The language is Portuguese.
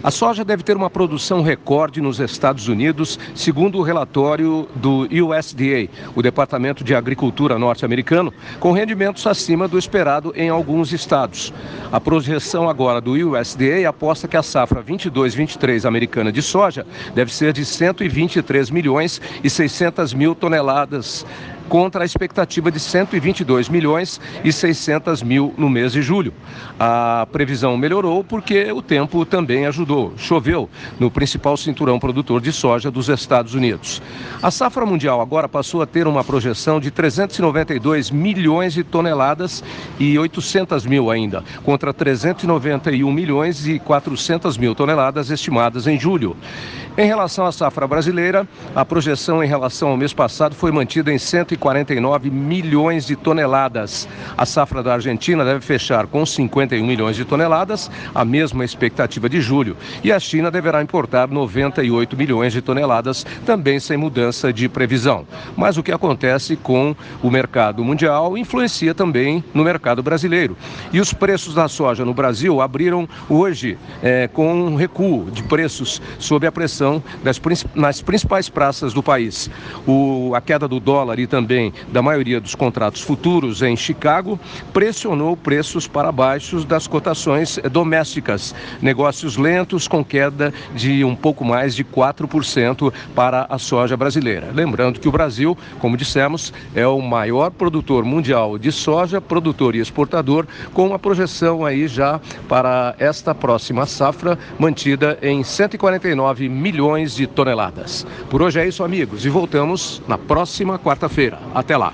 A soja deve ter uma produção recorde nos Estados Unidos, segundo o relatório do USDA, o Departamento de Agricultura norte-americano, com rendimentos acima do esperado em alguns estados. A projeção agora do USDA aposta que a safra 22-23 americana de soja deve ser de 123 milhões e 600 mil toneladas contra a expectativa de 122 milhões e 600 mil no mês de julho. A previsão melhorou porque o tempo também ajudou. Choveu no principal cinturão produtor de soja dos Estados Unidos. A safra mundial agora passou a ter uma projeção de 392 milhões de toneladas e 800 mil ainda, contra 391 milhões e 400 mil toneladas estimadas em julho. Em relação à safra brasileira, a projeção em relação ao mês passado foi mantida em 149 milhões de toneladas. A safra da Argentina deve fechar com 51 milhões de toneladas, a mesma expectativa de julho. E a China deverá importar 98 milhões de toneladas, também sem mudança de previsão. Mas o que acontece com o mercado mundial influencia também no mercado brasileiro. E os preços da soja no Brasil abriram hoje é, com um recuo de preços sob a pressão das, nas principais praças do país. O, a queda do dólar e também da maioria dos contratos futuros em Chicago pressionou preços para baixo das cotações domésticas. Negócios lentos com queda de um pouco mais de 4% para a soja brasileira. Lembrando que o Brasil, como dissemos, é o maior produtor mundial de soja, produtor e exportador, com uma projeção aí já para esta próxima safra mantida em 149 milhões milhões de toneladas. Por hoje é isso, amigos, e voltamos na próxima quarta-feira. Até lá.